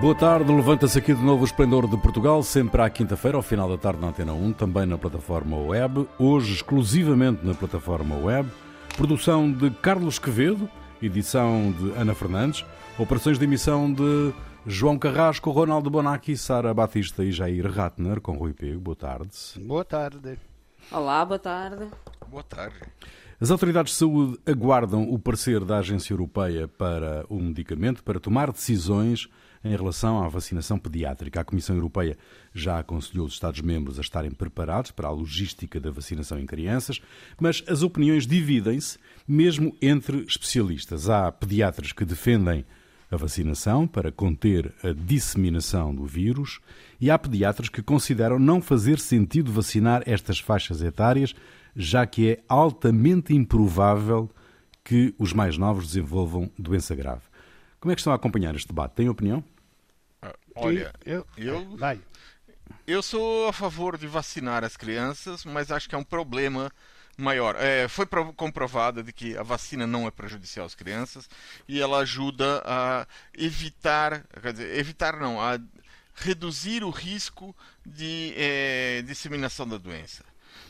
Boa tarde, levanta-se aqui de novo o Esplendor de Portugal, sempre à quinta-feira, ao final da tarde na Antena 1, também na plataforma web, hoje exclusivamente na plataforma web. Produção de Carlos Quevedo, edição de Ana Fernandes, operações de emissão de João Carrasco, Ronaldo Bonacci, Sara Batista e Jair Ratner, com Rui Pego. Boa tarde. Boa tarde. Olá, boa tarde. Boa tarde. As autoridades de saúde aguardam o parecer da Agência Europeia para o medicamento para tomar decisões em relação à vacinação pediátrica. A Comissão Europeia já aconselhou os Estados-membros a estarem preparados para a logística da vacinação em crianças, mas as opiniões dividem-se mesmo entre especialistas. Há pediatras que defendem a vacinação para conter a disseminação do vírus e há pediatras que consideram não fazer sentido vacinar estas faixas etárias, já que é altamente improvável que os mais novos desenvolvam doença grave. Como é que estão a acompanhar este debate? Tem opinião? Ah, olha, eu, eu, vai. eu sou a favor de vacinar as crianças, mas acho que é um problema maior. É, foi comprovado de que a vacina não é prejudicial às crianças e ela ajuda a evitar, quer dizer, evitar não, a reduzir o risco de é, disseminação da doença.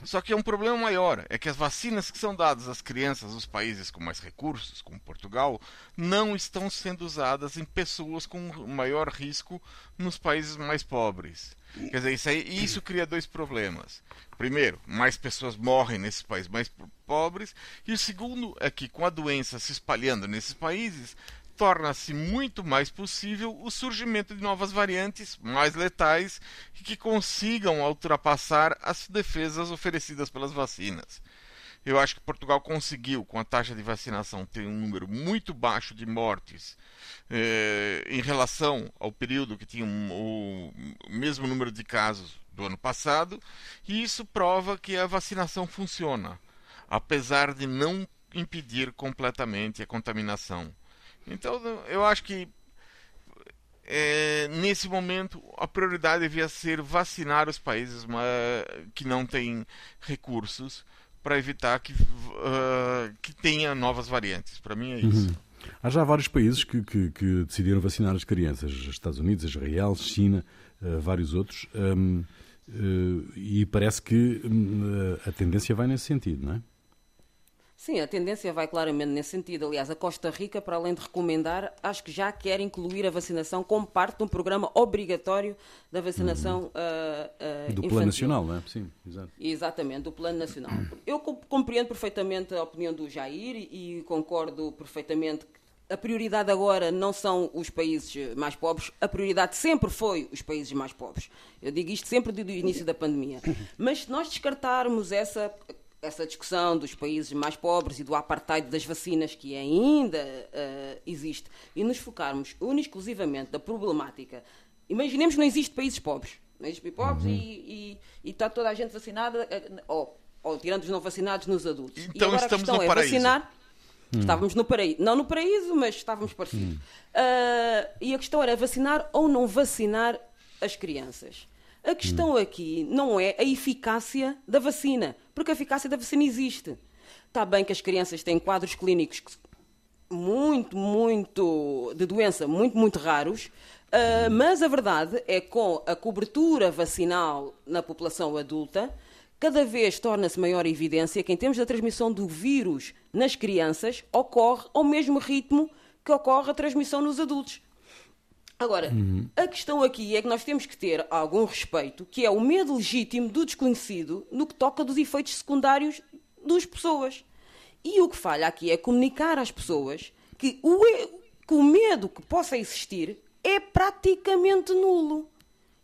Só que é um problema maior, é que as vacinas que são dadas às crianças dos países com mais recursos, como Portugal, não estão sendo usadas em pessoas com maior risco nos países mais pobres. Quer dizer, isso, aí, isso cria dois problemas. Primeiro, mais pessoas morrem nesses países mais pobres. E o segundo é que, com a doença se espalhando nesses países, torna-se muito mais possível o surgimento de novas variantes mais letais que consigam ultrapassar as defesas oferecidas pelas vacinas. Eu acho que Portugal conseguiu, com a taxa de vacinação, ter um número muito baixo de mortes eh, em relação ao período que tinha um, o mesmo número de casos do ano passado, e isso prova que a vacinação funciona, apesar de não impedir completamente a contaminação. Então, eu acho que é, nesse momento a prioridade devia ser vacinar os países que não têm recursos para evitar que, uh, que tenha novas variantes. Para mim é isso. Uhum. Há já vários países que, que, que, decidiram vacinar as crianças: Estados Unidos, Israel, China, uh, vários outros. Um, uh, e parece que um, a tendência vai nesse sentido, não é? Sim, a tendência vai claramente nesse sentido. Aliás, a Costa Rica, para além de recomendar, acho que já quer incluir a vacinação como parte de um programa obrigatório da vacinação uhum. uh, uh, do Plano Nacional, não é? Sim, exato. Exatamente, do Plano Nacional. Eu compreendo perfeitamente a opinião do Jair e concordo perfeitamente que a prioridade agora não são os países mais pobres, a prioridade sempre foi os países mais pobres. Eu digo isto sempre desde o início da pandemia. Mas se nós descartarmos essa essa discussão dos países mais pobres e do apartheid das vacinas que ainda uh, existe e nos focarmos única exclusivamente da problemática. Imaginemos que não existe países pobres. Não existe pobres uhum. e, está toda a gente vacinada, uh, ou, ou, tirando os não vacinados nos adultos. Então estamos no é paraíso. vacinar. Hum. Estávamos no paraíso. Não no paraíso, mas estávamos parecidos. Hum. Uh, e a questão era vacinar ou não vacinar as crianças. A questão aqui não é a eficácia da vacina, porque a eficácia da vacina existe. Está bem que as crianças têm quadros clínicos muito, muito de doença, muito, muito raros, uh, mas a verdade é que com a cobertura vacinal na população adulta, cada vez torna-se maior evidência que, em termos da transmissão do vírus nas crianças, ocorre ao mesmo ritmo que ocorre a transmissão nos adultos. Agora, uhum. a questão aqui é que nós temos que ter algum respeito, que é o medo legítimo do desconhecido no que toca dos efeitos secundários das pessoas. E o que falha aqui é comunicar às pessoas que o, que o medo que possa existir é praticamente nulo.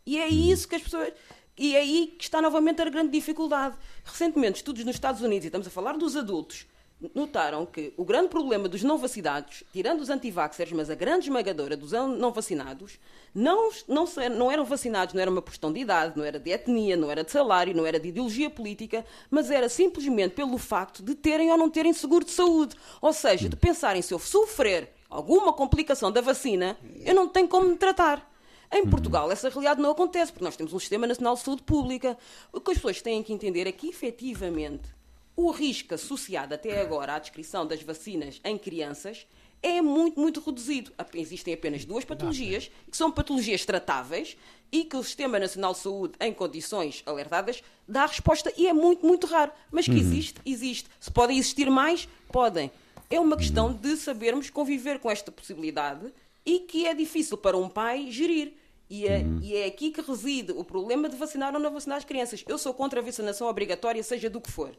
E é uhum. isso que as pessoas. E é aí que está novamente a grande dificuldade. Recentemente, estudos nos Estados Unidos, e estamos a falar dos adultos, notaram que o grande problema dos não vacinados, tirando os antivaxers, mas a grande esmagadora dos não vacinados, não, não, não eram vacinados, não era uma questão de idade, não era de etnia, não era de salário, não era de ideologia política, mas era simplesmente pelo facto de terem ou não terem seguro de saúde. Ou seja, de pensarem se eu sofrer alguma complicação da vacina, eu não tenho como me tratar. Em Portugal, essa realidade não acontece, porque nós temos um Sistema Nacional de Saúde Pública. O que as pessoas têm que entender é que, efetivamente, o risco associado até agora à descrição das vacinas em crianças é muito, muito reduzido. Existem apenas duas patologias, que são patologias tratáveis e que o Sistema Nacional de Saúde, em condições alertadas, dá a resposta e é muito, muito raro. Mas que uhum. existe, existe. Se podem existir mais, podem. É uma questão de sabermos conviver com esta possibilidade e que é difícil para um pai gerir. E é, uhum. e é, aqui que reside o problema de vacinar ou não vacinar as crianças. Eu sou contra a vacinação obrigatória, seja do que for.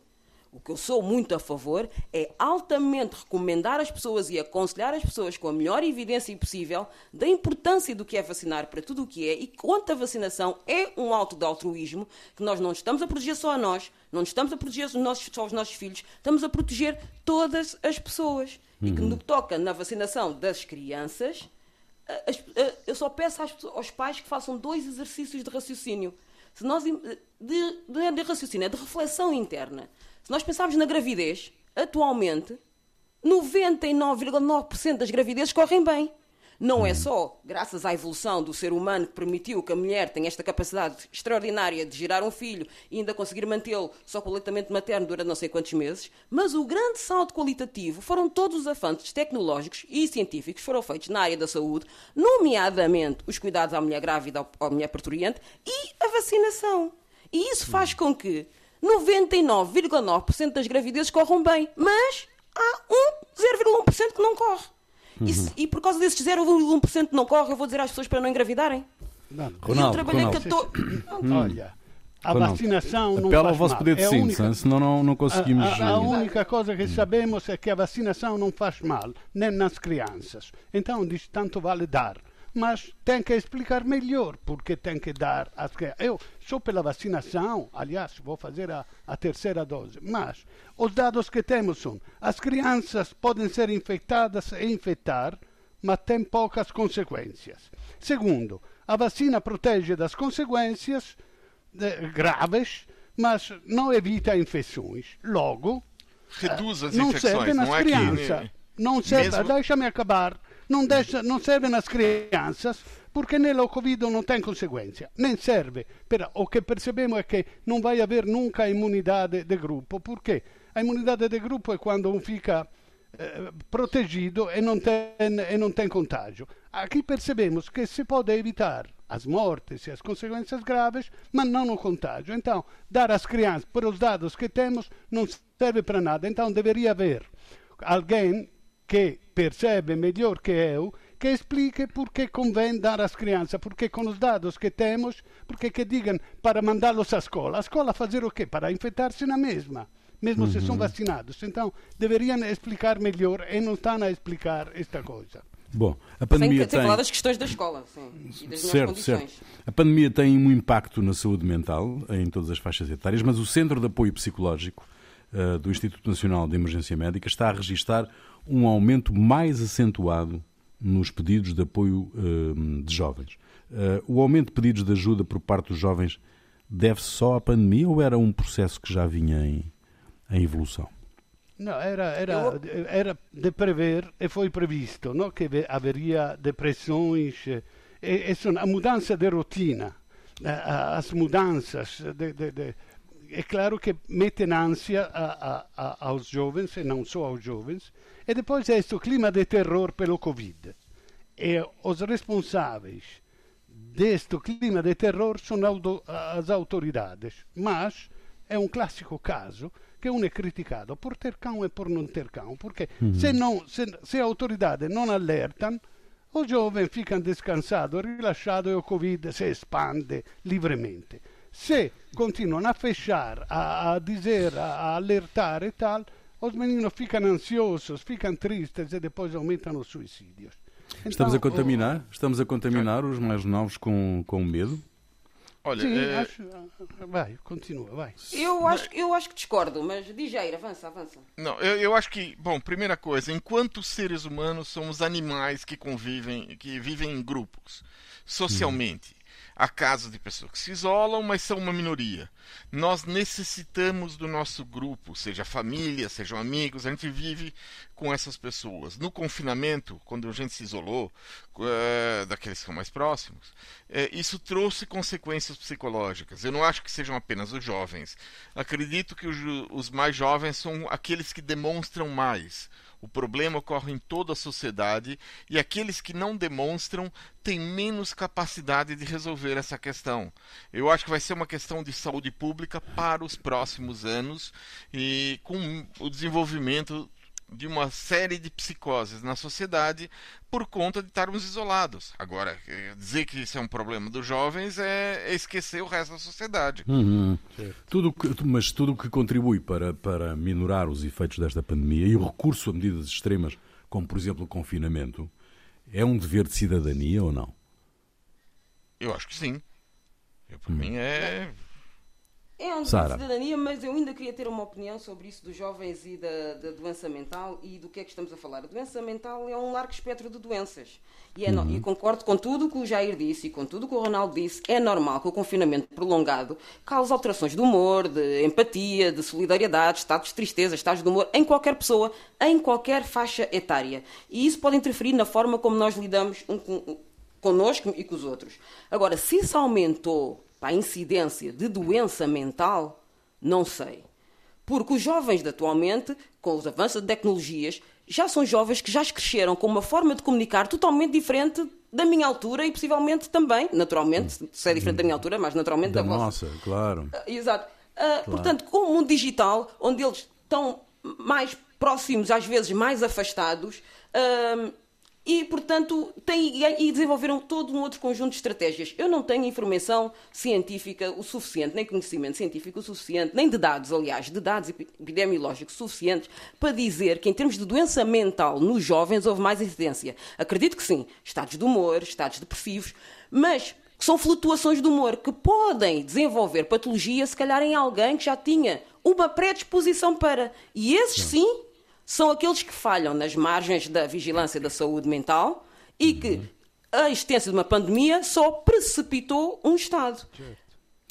O que eu sou muito a favor é altamente recomendar às pessoas e aconselhar as pessoas com a melhor evidência possível da importância do que é vacinar para tudo o que é e quanto a vacinação é um alto de altruísmo que nós não estamos a proteger só a nós, não estamos a proteger só os nossos filhos, estamos a proteger todas as pessoas. Uhum. E que no que toca na vacinação das crianças, eu só peço aos pais que façam dois exercícios de raciocínio. Se nós, de, de, de raciocínio, é de reflexão interna. Se nós pensarmos na gravidez, atualmente, 99,9% das gravidezes correm bem. Não é só graças à evolução do ser humano que permitiu que a mulher tenha esta capacidade extraordinária de gerar um filho e ainda conseguir mantê-lo só com o leitamento materno durante não sei quantos meses, mas o grande salto qualitativo foram todos os avanços tecnológicos e científicos que foram feitos na área da saúde, nomeadamente os cuidados à mulher grávida, à mulher parturiente e a vacinação. E isso faz com que 99,9% das gravidezes corram bem, mas há um 0,1% que não corre. Uhum. E, e, por causa desses 0,1% não corre, eu vou dizer às pessoas para não engravidarem? Não. Ronaldo, eu trabalhei Ronaldo. 14... Olha, a Ronaldo. vacinação não Apela ao vosso poder de é síntese, única... senão não, não conseguimos... A, a, a, única coisa que sabemos é que a vacinação não faz mal, nem nas crianças. Então diz tanto vale dar mas tem que explicar melhor porque tem que dar as crianças. Eu sou pela vacinação, aliás, vou fazer a, a, terceira dose, mas os dados que temos são: as crianças podem ser infectadas e infectar, mas tem poucas consequências. Segundo, a vacina protege das consequências eh, graves, mas não evita infecções. Logo, reduz as não infecções, serve nas não é crianças. Que... Não serve, Mesmo... deixa-me acabar non, deixa, non serve nas crianças porque nella Covid non tem conseguenza, nem serve. O che percebemos è che non vai haver nunca imunidade de grupo, porque a imunidade de grupo è quando un fica eh, protegido e non, tem, e non tem contágio. Aqui percebemos que se pode evitar as mortes e as consequências graves, mas não o contágio. Então, dar às crianças, por os dados que temos, não serve para nada. Então, deveria haver alguém que percebe melhor que eu, que explique porque convém dar às crianças, porque com os dados que temos, porque que digam para mandá-los à escola. A escola fazer o quê? Para infectar-se na mesma, mesmo uhum. se são vacinados. Então, deveriam explicar melhor e não estão a explicar esta coisa. Bom, a pandemia Sem, tem... falar das questões da escola, sim, e das certo, condições. Certo. A pandemia tem um impacto na saúde mental em todas as faixas etárias, mas o Centro de Apoio Psicológico uh, do Instituto Nacional de Emergência Médica está a registar um aumento mais acentuado nos pedidos de apoio uh, de jovens. Uh, o aumento de pedidos de ajuda por parte dos jovens deve-se só à pandemia ou era um processo que já vinha em, em evolução? Não, era, era, era de prever e foi previsto não? que haveria depressões. E, e, a mudança de rotina, as mudanças de, de, de é claro que metem ânsia a, a, a, aos jovens, e não só aos jovens, e depois é este clima de terror pelo Covid. E os responsáveis deste clima de terror são as autoridades. Mas é um clássico caso que um é criticado por ter cão e por não ter cão, porque uhum. se, não, se, se a autoridade não alertam, os jovens ficam descansados, rilasciados e o Covid se expande livremente. Se continuano a fechar, a, a dizer, a, a alertar e tal, os meninos ficam ansiosos, ficam tristes e depois aumentam os suicídios. Então, Estamos a contaminar? Estamos a contaminar os mais novos com, com medo? Olha, Sim, é... acho... vai, continua, vai. Eu acho, eu acho que discordo, mas aí, avança, avança. Não, eu, eu acho que, bom, primeira coisa, enquanto seres humanos somos animais que convivem, que vivem em grupos, socialmente. Hum. Há casos de pessoas que se isolam, mas são uma minoria. Nós necessitamos do nosso grupo, seja família, sejam amigos, a gente vive com essas pessoas. No confinamento, quando a gente se isolou, é, daqueles que são mais próximos, é, isso trouxe consequências psicológicas. Eu não acho que sejam apenas os jovens. Acredito que os, os mais jovens são aqueles que demonstram mais O problema ocorre em toda a sociedade e aqueles que não demonstram têm menos capacidade de resolver essa questão. Eu acho que vai ser uma questão de saúde pública para os próximos anos e com o desenvolvimento de uma série de psicoses na sociedade por conta de estarmos isolados. Agora, eh, dizer que isso é um problema dos jovens é esquecer o resto da sociedade. Uhum. Tudo que, mas tudo o que contribui para, para minorar os efeitos desta pandemia e o recurso a medidas extremas, como por exemplo o confinamento, é um dever de cidadania ou não? Eu acho que sim. Eu, para hum. mim é é um de cidadania, mas eu ainda queria ter uma opinião sobre isso dos jovens e da, da, doença mental e do que é que estamos a falar. A doença mental é um largo espectro de doenças. E, é uhum. no, e concordo com tudo o que o Jair disse e com tudo o que o Ronaldo disse. É normal que o confinamento prolongado cause alterações de humor, de empatia, de solidariedade, estados de tristeza, estados de humor, em qualquer pessoa, em qualquer faixa etária. E isso pode interferir na forma como nós lidamos um, com, connosco e com os outros. Agora, se isso aumentou para a incidência de doença mental, não sei. Porque os jovens de atualmente, com os avanços de tecnologias, já são jovens que já cresceram com uma forma de comunicar totalmente diferente da minha altura e possivelmente também, naturalmente, se é diferente da minha altura, mas naturalmente da, da nossa, vossa. claro. Uh, exato. Uh, claro. Portanto, com o mundo digital, onde eles estão mais próximos, às vezes mais afastados, uh, e, portanto, têm, e desenvolveram todo um outro conjunto de estratégias. Eu não tenho informação científica o suficiente, nem conhecimento científico o suficiente, nem de dados, aliás, de dados epidemiológicos suficientes para dizer que, em termos de doença mental nos jovens, houve mais incidência. Acredito que sim, estados de humor, estados depressivos, mas são flutuações do humor que podem desenvolver patologia, se calhar, em alguém que já tinha uma predisposição para. E esses sim são aqueles que falham nas margens da vigilância da saúde mental e que a existência de uma pandemia só precipitou um Estado.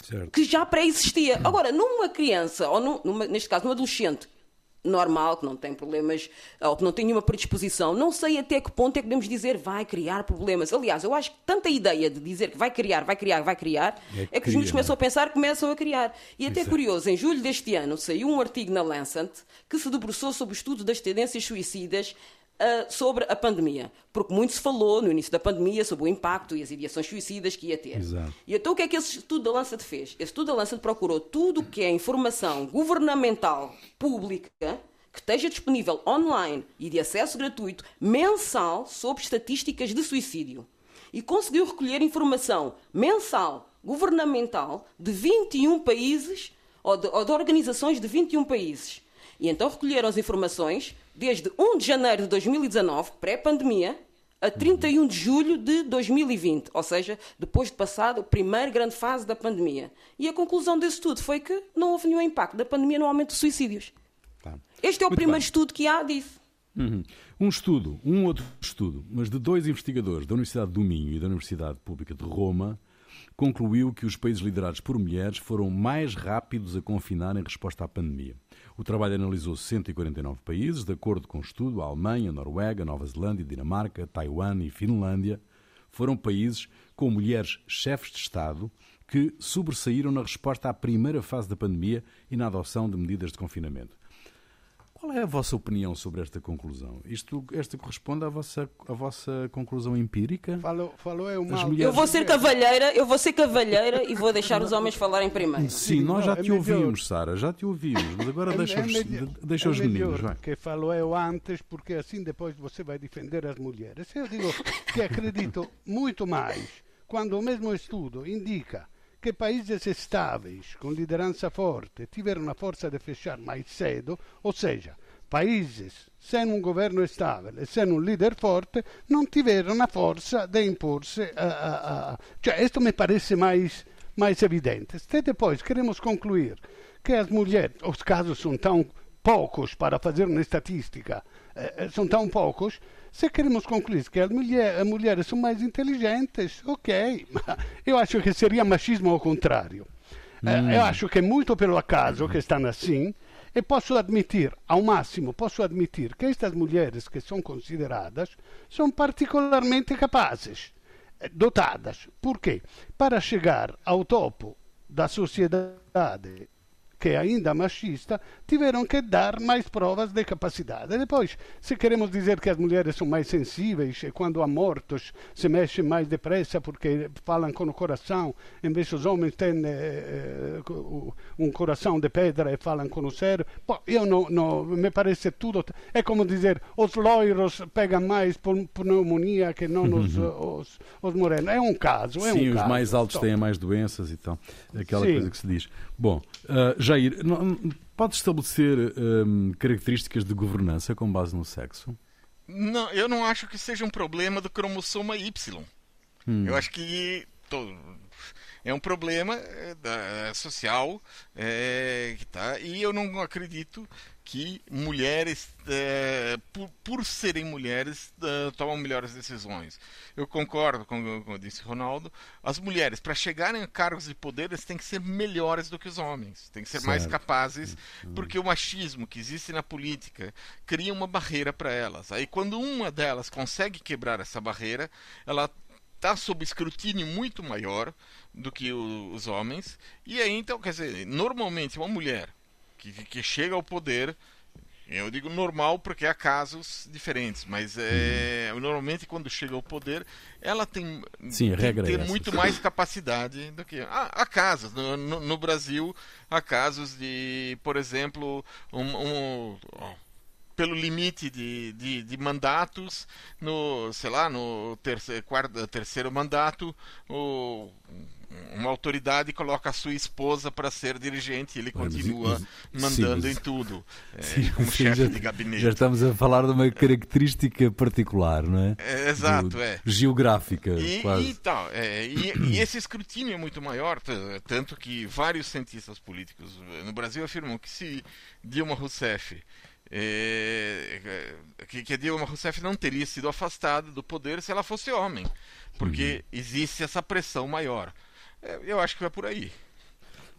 Certo. Que já pré-existia. Agora, numa criança, ou numa, neste caso, num adolescente normal, que não tem problemas, ou que não tem nenhuma predisposição, não sei até que ponto é que podemos dizer vai criar problemas. Aliás, eu acho que tanta ideia de dizer que vai criar, vai criar, vai criar, é que, é que os miúdos começam a pensar, começam a criar. E até curioso, em julho deste ano saiu um artigo na Lancet que se debruçou sobre o estudo das tendências suicidas Uh, sobre a pandemia, porque muito se falou no início da pandemia sobre o impacto e as ideações suicidas que ia ter. Exato. E então o que é que esse estudo da Lancet fez? Esse estudo da Lancet procurou tudo o que é informação governamental pública que esteja disponível online e de acesso gratuito mensal sobre estatísticas de suicídio. E conseguiu recolher informação mensal governamental de 21 países ou de, ou de organizações de 21 países. E então recolheram as informações desde 1 de janeiro de 2019, pré-pandemia, a 31 de julho de 2020, ou seja, depois de passado a primeira grande fase da pandemia. E a conclusão desse estudo foi que não houve nenhum impacto da pandemia no aumento de suicídios. Claro. Este é o Muito primeiro bem. estudo que há disso. Uhum. Um estudo, um outro estudo, mas de dois investigadores da Universidade do Minho e da Universidade Pública de Roma, concluiu que os países liderados por mulheres foram mais rápidos a confinar em resposta à pandemia. O trabalho analisou 149 países, de acordo com o estudo, a Alemanha, Noruega, Nova Zelândia, Dinamarca, Taiwan e Finlândia foram países com mulheres chefes de Estado que sobressaíram na resposta à primeira fase da pandemia e na adoção de medidas de confinamento. Qual é a vossa opinião sobre esta conclusão? Isto, esta corresponde à vossa, à vossa conclusão empírica? Falou, falou é uma... Mulheres... Eu vou ser cavalheira, eu vou ser cavalheira e vou deixar os homens falarem primeiro. Sim, nós já te ouvimos, Sara, já te ouvimos, mas agora é, deixa, é os, deixa é os meninos. Vai. que falou eu antes, porque assim depois você vai defender as mulheres. Eu digo que acredito muito mais quando o mesmo estudo indica que países estáveis, com liderança forte, tiveram a força de fechar mais cedo, ou seja, países sem um governo estável e sem um líder forte não tiveram a força de impor-se a, a, a... Cioè, isto me parece mais, mais evidente. Se depois queremos concluir que as mulheres, os casos são tão poucos para fazer uma estatística, eh, eh são tão poucos, se queremos concluir que as, mulher, mulheres são mais inteligentes, ok, mas eu acho que seria machismo ao contrário. Hum. Eu acho que é muito pelo acaso que estão assim, e posso admitir, ao máximo, posso admitir que estas mulheres que são consideradas são particularmente capazes, eh, dotadas. Por quê? Para chegar ao topo da sociedade que é ainda machista, tiveram que dar mais provas de capacidade. E depois, se queremos dizer que as mulheres são mais sensíveis e quando há mortos se mexem mais depressa porque falam com o coração, em vez os homens têm eh, um coração de pedra e falam com o cérebro, bom, eu não, não, me parece tudo. É como dizer, os loiros pegam mais por pneumonia que não os, uhum. os, os morenos. É um caso. É Sim, um os caso. mais altos têm mais doenças e tal. Aquela Sim. coisa que se diz. Bom, uh, Jair, não, pode estabelecer um, características de governança com base no sexo? Não, eu não acho que seja um problema do cromossoma Y. Hum. Eu acho que é um problema é, da, social é, tá, e eu não acredito que mulheres, é, por, por, serem mulheres, é, tomam melhores decisões. Eu concordo com, o que disse Ronaldo. As mulheres, para chegarem a cargos de poder, eles têm que ser melhores do que os homens, têm que ser certo. mais capazes, uhum. porque o machismo que existe na política cria uma barreira para elas. Aí, quando uma delas consegue quebrar essa barreira, ela está sob escrutínio muito maior do que o, os homens. E aí, então, quer dizer, normalmente uma mulher que, que chega ao poder, eu digo normal porque há casos diferentes, mas é, uhum. normalmente quando chega ao poder, ela tem, Sim, tem muito mais capacidade do que. Há, há casos, no, no, no, Brasil, há casos de, por exemplo, um, um pelo limite de, de, de, mandatos no sei lá no terceiro, quarto, terceiro mandato o uma autoridade coloca a sua esposa para ser dirigente e ele continua mandando sim, mas... em tudo, é, sim, como sim, chefe já, de gabinete. Já estamos a falar de uma característica particular, não é? é exato, Do, é. Geográfica, e, quase. E, tal, é, e, e, esse escrutínio é muito maior, tanto que vários cientistas políticos no Brasil afirmam que se Dilma Rousseff é, que, que Dilma Rousseff não teria sido afastada do poder se ela fosse homem, porque uhum. existe essa pressão maior. É, eu acho que vai por aí.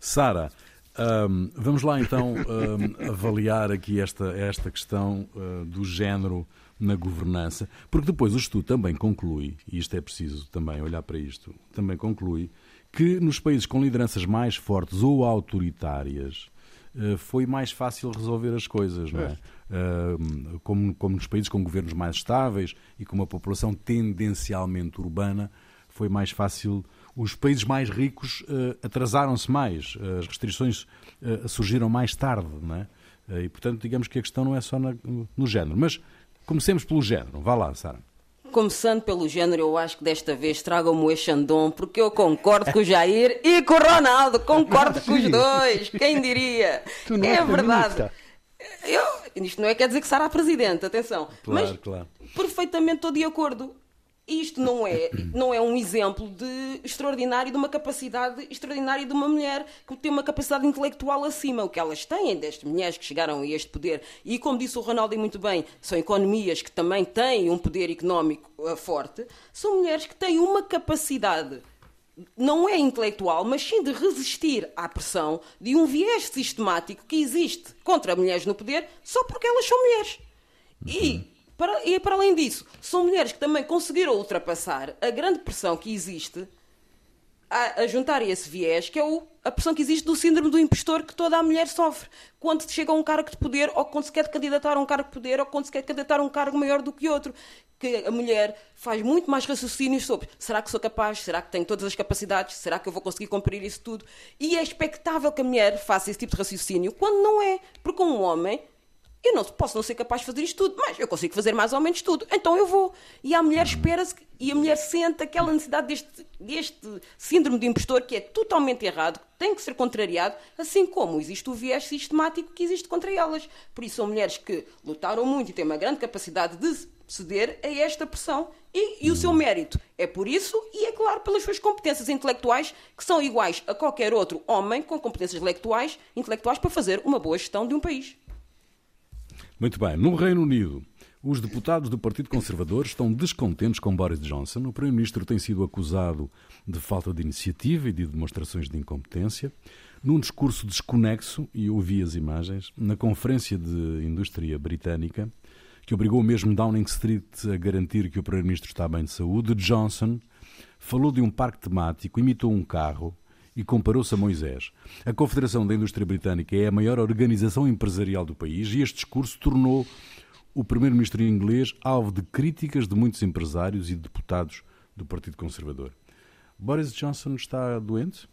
Sara, um, vamos lá então um, avaliar aqui esta, esta questão uh, do género na governança, porque depois o estudo também conclui, e isto é preciso também olhar para isto, também conclui que nos países com lideranças mais fortes ou autoritárias uh, foi mais fácil resolver as coisas, não é? Uh, como, como nos países com governos mais estáveis e com uma população tendencialmente urbana, foi mais fácil os países mais ricos uh, atrasaram-se mais, as restrições uh, surgiram mais tarde, não é? Uh, e, portanto, digamos que a questão não é só na, no género. Mas comecemos pelo género. Vá lá, Sara. Começando pelo género, eu acho que desta vez tragam-me o Xandon, porque eu concordo com o Jair e com o Ronaldo, concordo com os dois, quem diria? Tu não é verdade. Eu, isto não é quer dizer que Sara é presidente, atenção. Claro, mas claro. perfeitamente estou de acordo. Isto não é, não é um exemplo de extraordinário de uma capacidade extraordinária de uma mulher que tem uma capacidade intelectual acima. O que elas têm destas mulheres que chegaram a este poder, e como disse o Ronaldo muito bem, são economias que também têm um poder económico uh, forte, são mulheres que têm uma capacidade não é intelectual, mas sim de resistir à pressão de um viés sistemático que existe contra mulheres no poder só porque elas são mulheres. E para, e para além disso, são mulheres que também conseguiram ultrapassar a grande pressão que existe a, a juntar esse viés, que é o, a pressão que existe do síndrome do impostor que toda a mulher sofre quando chega a um cargo de poder, ou quando se quer candidatar a um cargo de poder, ou quando se quer candidatar a um cargo maior do que outro. Que a mulher faz muito mais raciocínios sobre será que sou capaz, será que tenho todas as capacidades, será que eu vou conseguir cumprir isso tudo? E é expectável que a mulher faça esse tipo de raciocínio, quando não é. Porque um homem eu não posso não ser capaz de fazer isto tudo, mas eu consigo fazer mais ou menos tudo, então eu vou. E a mulher espera-se e a mulher sente aquela necessidade deste, deste síndrome de impostor que é totalmente errado, tem que ser contrariado, assim como existe o viés sistemático que existe contra elas. Por isso são mulheres que lutaram muito e têm uma grande capacidade de ceder a esta pressão e, e o seu mérito. É por isso e é claro pelas suas competências intelectuais que são iguais a qualquer outro homem com competências intelectuais, intelectuais para fazer uma boa gestão de um país. Muito bem. No Reino Unido, os deputados do Partido Conservador estão descontentes com Boris Johnson. O Primeiro-Ministro tem sido acusado de falta de iniciativa e de demonstrações de incompetência. Num discurso desconexo, e ouvi as imagens, na Conferência de Indústria Britânica, que obrigou mesmo Downing Street a garantir que o Primeiro-Ministro está bem de saúde, Johnson falou de um parque temático, imitou um carro e comparou-se a Moisés. A Confederação da Indústria Britânica é a maior organização empresarial do país e este discurso tornou o primeiro-ministro inglês alvo de críticas de muitos empresários e deputados do Partido Conservador. Boris Johnson está doente?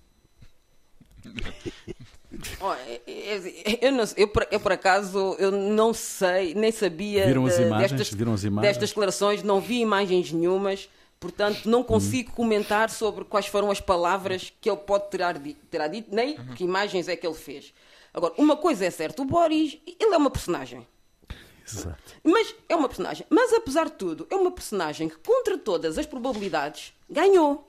eu, não, eu, por, eu, por, acaso eu não sei, nem sabia viram as imagens, destas, viram as imagens? destas declarações, não vi imagens nenhumas, portanto não consigo uhum. comentar sobre quais foram as palavras que ele pode ter dito, terá dito nem uhum. que imagens é que ele fez. Agora, uma coisa é certa, o Boris, ele é uma personagem. Exato. Mas é uma personagem. Mas apesar de tudo, é uma personagem que, contra todas as probabilidades, ganhou.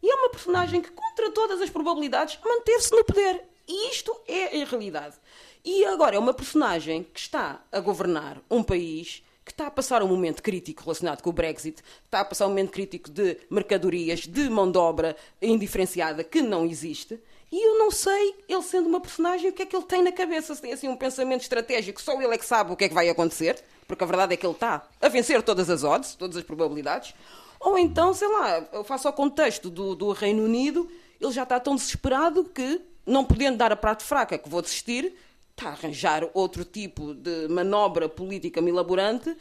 E é uma personagem que, contra todas as probabilidades, manteve-se no poder. E isto é a realidade. E agora é uma personagem que está a governar um país que está a passar um momento crítico relacionado com o Brexit, está a passar um momento crítico de mercadorias, de mão de obra indiferenciada que não existe. E eu não sei, ele sendo uma personagem, o que é que ele tem na cabeça. Se tem assim um pensamento estratégico, só ele é que sabe o que é que vai acontecer, porque a verdade é que ele está a vencer todas as odds, todas as probabilidades. Ou então, sei lá, eu faço ao contexto do, do Reino Unido, ele já está tão desesperado que, não podendo dar a prato fraca que vou desistir, está a arranjar outro tipo de manobra política milaborante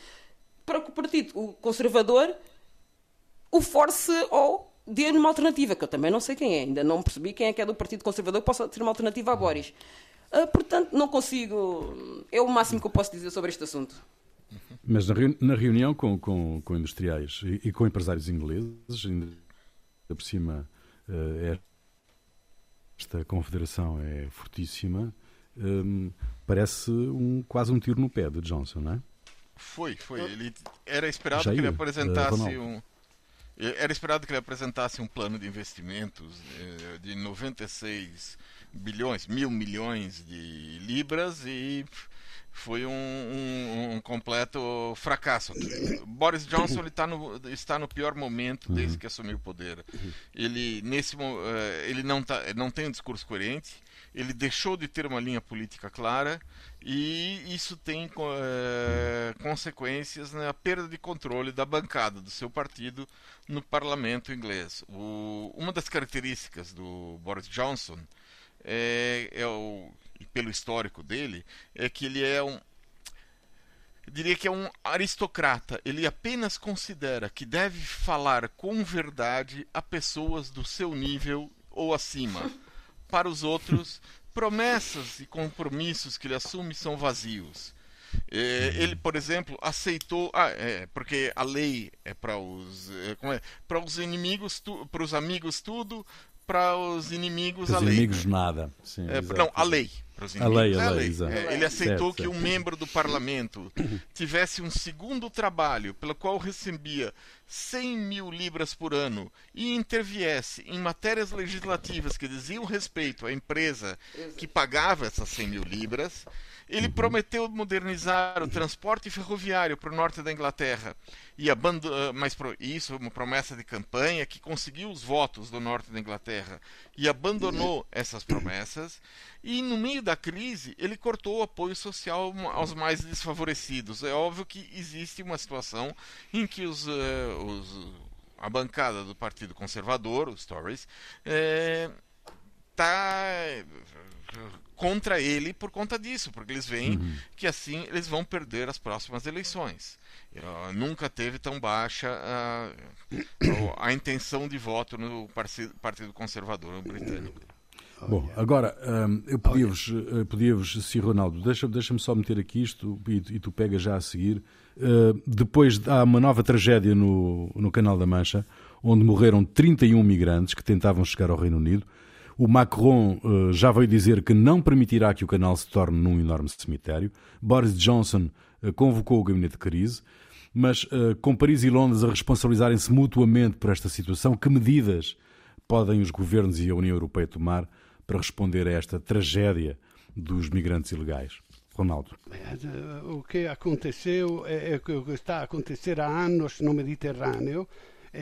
para que o Partido Conservador o force ou dê-lhe uma alternativa, que eu também não sei quem é, ainda não percebi quem é que é do Partido Conservador que possa ter uma alternativa a Boris. Uh, portanto, não consigo. É o máximo que eu posso dizer sobre este assunto. Mas na, na reunião com, com, com industriais e, e, com empresários ingleses, ainda por cima, uh, esta confederação é fortíssima, um, parece um, quase um tiro no pé de Johnson, não é? Foi, foi. Ele era esperado Jair, que ele apresentasse uh, um. Era esperado que ele apresentasse um plano de investimentos eh, de 96 bilhões, mil milhões de libras e foi um, um, um, completo fracasso. Boris Johnson tá no, está no pior momento desde que assumiu o poder. Ele nesse eh, ele não, tá, não tem um discurso coerente. Ele deixou de ter uma linha política clara e isso tem é, consequências na perda de controle da bancada do seu partido no parlamento inglês. O, uma das características do Boris Johnson é, é o pelo histórico dele, é que ele é um. Eu diria que é um aristocrata. Ele apenas considera que deve falar com verdade a pessoas do seu nível ou acima. Para os outros, promessas e compromissos que ele assume são vazios. É, ele, por exemplo, aceitou. Ah, é, porque a lei é para os. É, é, para os inimigos, para os amigos tudo, para os inimigos para a lei. Os inimigos nada. Sim, é, não, a lei. Os a lei, a lei, lei. É, ele aceitou certo, que certo. um membro do parlamento tivesse um segundo trabalho pelo qual recebia 100 mil libras por ano e interviesse em matérias legislativas que diziam respeito à empresa que pagava essas 100 mil libras ele uhum. prometeu modernizar o transporte ferroviário para o norte da Inglaterra e abandonou, mas isso uma promessa de campanha que conseguiu os votos do norte da Inglaterra e abandonou essas promessas. E no meio da crise ele cortou o apoio social aos mais desfavorecidos. É óbvio que existe uma situação em que os, uh, os a bancada do Partido Conservador, os Tories, está eh, contra ele por conta disso, porque eles veem uhum. que assim eles vão perder as próximas eleições. Uh, nunca teve tão baixa uh, a intenção de voto no Partido, partido Conservador britânico. Bom, agora um, eu pedia-vos, uh, pedia se Ronaldo, deixa-me deixa só meter aqui isto e, e tu pega já a seguir. Uh, depois há uma nova tragédia no, no Canal da Mancha, onde morreram 31 migrantes que tentavam chegar ao Reino Unido. O Macron uh, já veio dizer que não permitirá que o canal se torne num enorme cemitério. Boris Johnson uh, convocou o gabinete de crise. Mas uh, com Paris e Londres a responsabilizarem-se mutuamente por esta situação, que medidas podem os governos e a União Europeia tomar para responder a esta tragédia dos migrantes ilegais? Ronaldo. O que aconteceu é o que está a acontecer há anos no Mediterrâneo e,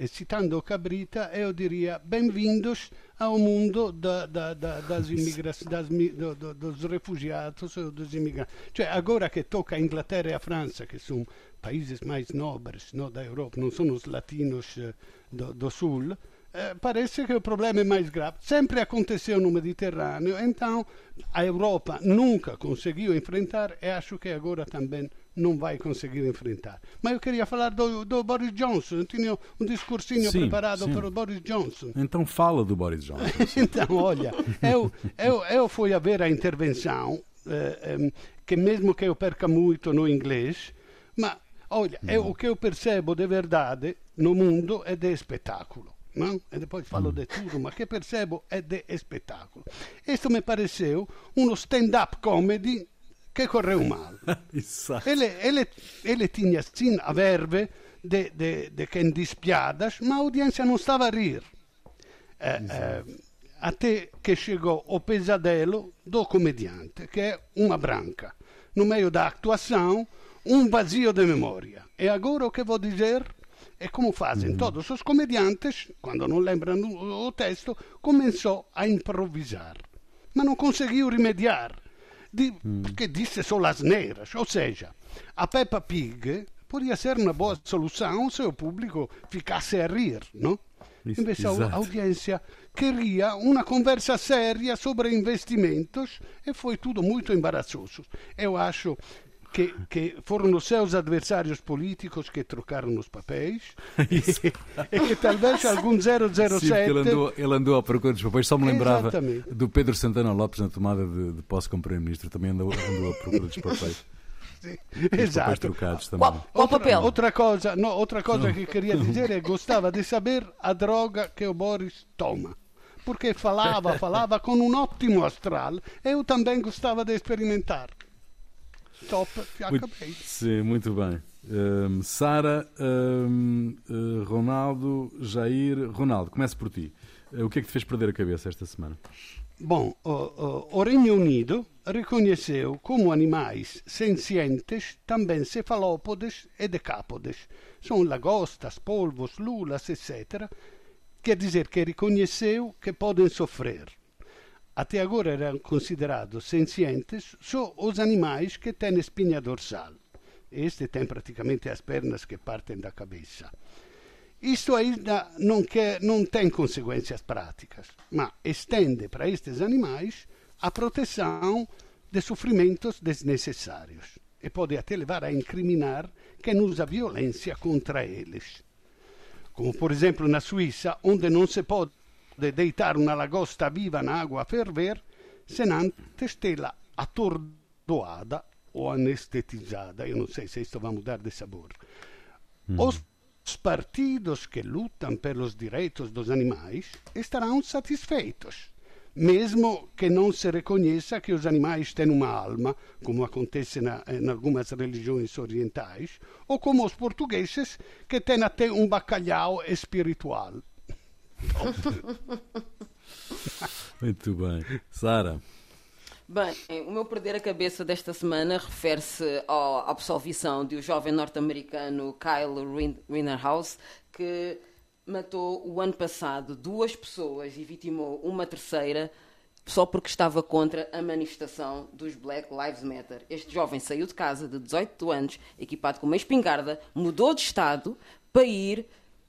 e, e, citando Cabrita, eu diria bem-vindos ao mundo da, da, da, das imigrações, do, do, dos refugiados ou dos imigrantes. Cioè, agora que toca a Inglaterra e a França, que são países mais nobres no, da Europa, não são os latinos uh, do, do, sul, eh, parece que o problema é mais grave. Sempre aconteceu no Mediterrâneo, então a Europa nunca conseguiu enfrentar e acho que agora também não vai conseguir enfrentar. Mas eu queria falar do, do Boris Johnson. Eu tinha um discursinho sim, preparado sim. para o Boris Johnson. Então fala do Boris Johnson. então, olha, eu, eu, eu fui a ver a intervenção, eh, que mesmo que eu perca muito no inglês, mas olha, eu, o que eu percebo de verdade no mundo é de espetáculo. Não? E depois falo de tudo, mas que percebo é de espetáculo. Isso me pareceu uno stand-up comedy que correu mal. ele, ele, ele tinha sim a verve de, de, de quem diz piadas, mas a audiência não estava a rir. Eh, eh, até que chegou o pesadelo do comediante, que é uma branca. No meio da atuação, um vazio de memória. E agora o que vou dizer é como fazem uhum. todos os comediantes, quando não lembram o texto, começou a improvisar. Mas não conseguiu remediar di, mm. perché disse solo asneiras. Ou seja, a Peppa Pig podia ser uma boa solução se o público ficasse a rir, não? Invece a audiência queria uma conversa séria sobre investimentos e foi tudo muito embaraçoso. Eu acho que, que, foram os seus adversários políticos que trocaram os papéis. E, e, que talvez algum 007 Sim, ele, andou, ele andou à procura dos papéis. Só me lembrava Exatamente. do Pedro Santana Lopes na tomada de, de posse como Primeiro-Ministro. Também andou, andou à procura dos papéis. Exato. trocados também. Qual, qual outra, papel? Outra coisa, no, outra coisa que queria dizer é que gostava de saber a droga que o Boris toma. Porque falava, falava com um ótimo astral. E eu também gostava de experimentar top, já muito, acabei. Sim, muito bem. Um, Sara, um, uh, eh, Ronaldo, Jair. Ronaldo, comece por ti. Uh, o que é que te fez perder a cabeça esta semana? Bom, o, o, o Reino Unido reconheceu como animais sencientes também cefalópodes e decápodes. São lagostas, polvos, lulas, etc. Quer dizer que reconheceu que podem sofrer. Até agora eram considerados sencientes só os animais que têm espinha dorsal. Este tem praticamente as pernas que partem da cabeça. Isto ainda não, quer, não tem consequências práticas, mas estende para estes animais a proteção de sofrimentos desnecessários e pode até levar a incriminar quem usa violência contra eles. Como, por exemplo, na Suíça, onde não se pode de deitar una lagosta viva na água a ferver, senante stela atordoada ou anestetizada. Eu não sei se isto vai mudar de sabor. Hum. Os partidos que lutam pelos direitos dos animais estarão satisfeitos, mesmo que não se reconheça que os animais têm uma alma, como acontece na, em algumas religiões orientais, ou como os portugueses que têm até um bacalhau espiritual. Muito bem. Sara. Bem, o meu perder a cabeça desta semana refere-se à absolvição de um jovem norte-americano, Kyle Rittenhouse, que matou o ano passado duas pessoas e vitimou uma terceira só porque estava contra a manifestação dos Black Lives Matter. Este jovem saiu de casa de 18 anos, equipado com uma espingarda, mudou de estado para ir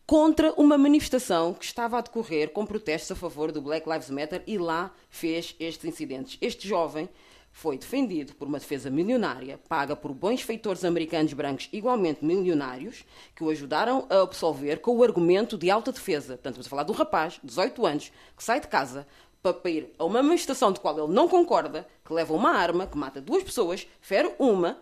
contra uma manifestação que estava a decorrer com protestos a favor do Black Lives Matter e lá fez estes incidentes. Este jovem foi defendido por uma defesa milionária, paga por bons feitores americanos brancos igualmente milionários, que o ajudaram a absolver com o argumento de alta defesa. Portanto, estamos a falar de um rapaz de 18 anos que sai de casa para ir a uma manifestação de qual ele não concorda, que leva uma arma, que mata duas pessoas, fere uma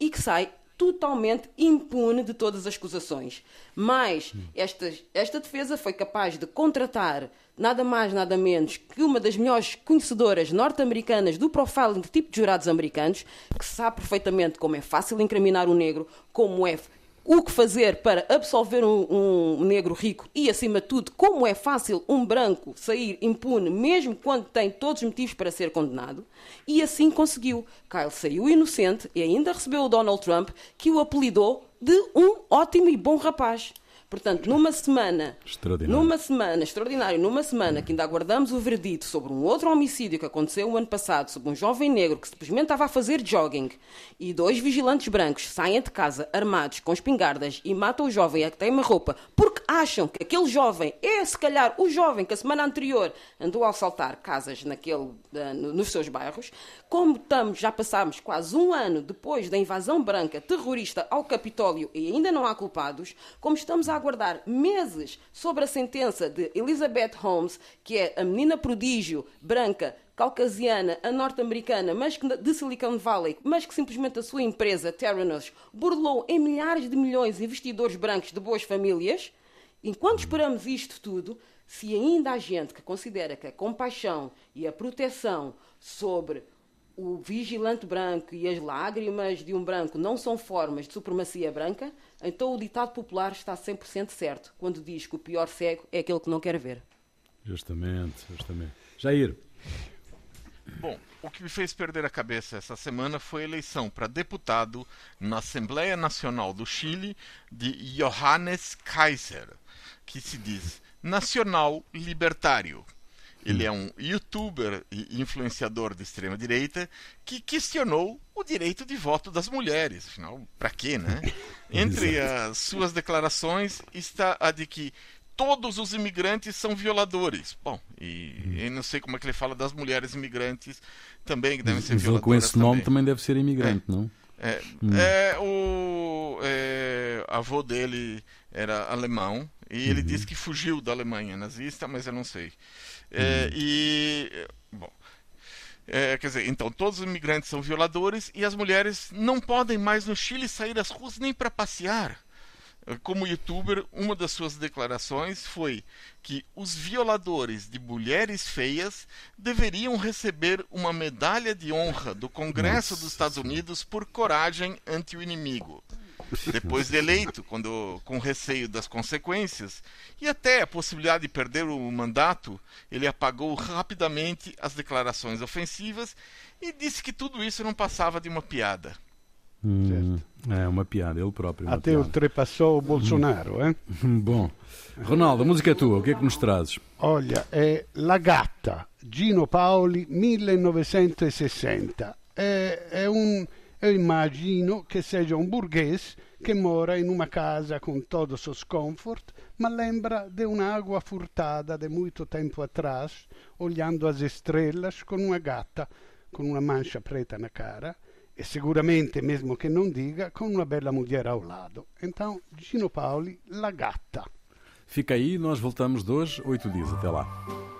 e que sai totalmente impune de todas as acusações. Mas esta, esta defesa foi capaz de contratar nada mais, nada menos que uma das melhores conhecedoras norte-americanas do profiling de tipo de jurados americanos, que sabe perfeitamente como é fácil incriminar o negro, como é o que fazer para absolver um, um, negro rico e, acima de tudo, como é fácil um branco sair impune, mesmo quando tem todos os motivos para ser condenado. E assim conseguiu. Kyle saiu inocente e ainda recebeu o Donald Trump, que o apelidou de um ótimo e bom rapaz. Portanto, numa semana, numa semana, extraordinário, numa semana que ainda aguardamos o verdito sobre um outro homicídio que aconteceu o ano passado sobre um jovem negro que simplesmente estava a fazer jogging e dois vigilantes brancos saem de casa armados com espingardas e matam o jovem a que tem uma roupa porque acham que aquele jovem é, se calhar, o jovem que a semana anterior andou a assaltar casas naquele, uh, nos seus bairros, como estamos, já passámos quase um ano depois da invasão branca terrorista ao Capitólio e ainda não há culpados, como estamos a aguardar meses sobre a sentença de Elizabeth Holmes, que é a menina prodígio branca caucasiana, a norte-americana, mas que, de Silicon Valley, mas que simplesmente a sua empresa, Theranos, burlou em milhares de milhões de investidores brancos de boas famílias. Enquanto esperamos isto tudo, se ainda há gente que considera que a compaixão e a proteção sobre o vigilante branco e as lágrimas de um branco não são formas de supremacia branca, então o ditado popular está 100% certo quando diz que o pior cego é aquele que não quer ver. Justamente, justamente. Jair. Bom, o que me fez perder a cabeça essa semana foi a eleição para deputado na Assembleia Nacional do Chile de Johannes Kaiser, que se diz nacional libertário. Ele é um youtuber e influenciador de extrema direita que questionou o direito de voto das mulheres. Afinal, para quê, né? Entre as suas declarações está a de que todos os imigrantes são violadores. Bom, e hum. eu não sei como é que ele fala das mulheres imigrantes também, que devem ser violadoras. Com esse nome também deve ser imigrante, é. não? É, hum. é o é, avô dele era alemão e ele uhum. disse que fugiu da Alemanha nazista, mas eu não sei. É, uhum. E bom, é, quer dizer, então todos os imigrantes são violadores e as mulheres não podem mais no Chile sair às ruas nem para passear como youtuber, uma das suas declarações foi que os violadores de mulheres feias deveriam receber uma medalha de honra do Congresso Nossa. dos Estados Unidos por coragem ante o inimigo. Depois de eleito, quando, com receio das consequências e até a possibilidade de perder o mandato, ele apagou rapidamente as declarações ofensivas e disse que tudo isso não passava de uma piada. Hum, é uma piada, ele próprio. Até piada. ultrapassou o Bolsonaro, hein? Bom. Ronaldo, a música é tua, o que é que nos trazes? Olha, è La Gatta, Gino Paoli, 1960. È, è un, eu immagino che seja um burguês que mora in una casa con todo seus comfort, ma lembra de uma água furtada de muito tempo atrás, olhando as estrelas com uma gata com uma mancha preta na cara e sicuramente, mesmo che non diga, con una bella mulher ao lado. Então, Gino Paoli, La Gatta. Fica aí, nós voltamos dois, oito dias. Até lá.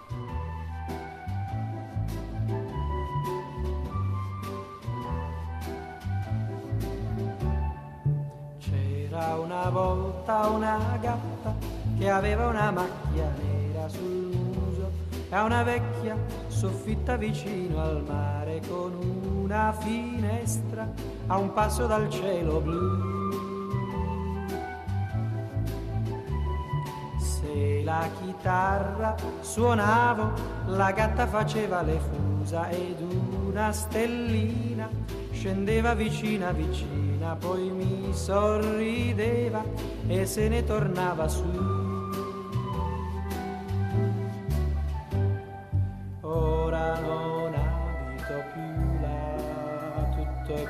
C'era una volta una gatta che aveva una macchia nera sul muso e una vecchia soffitta vicino al mare con una finestra a un passo dal cielo blu. Se la chitarra suonavo, la gatta faceva le fusa ed una stellina scendeva vicina vicina, poi mi sorrideva e se ne tornava su.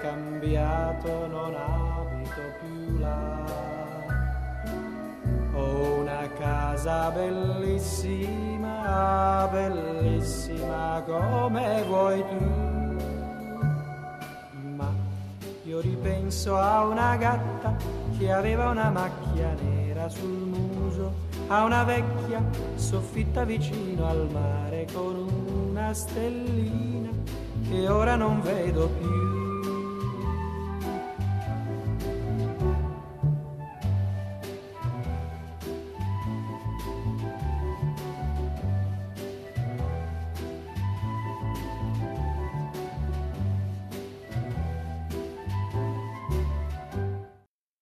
cambiato, non abito più là. Ho una casa bellissima, bellissima come vuoi tu. Io ripenso a una gatta che aveva una macchia nera sul muso, a una vecchia soffitta vicino al mare con una stellina che ora non vedo più.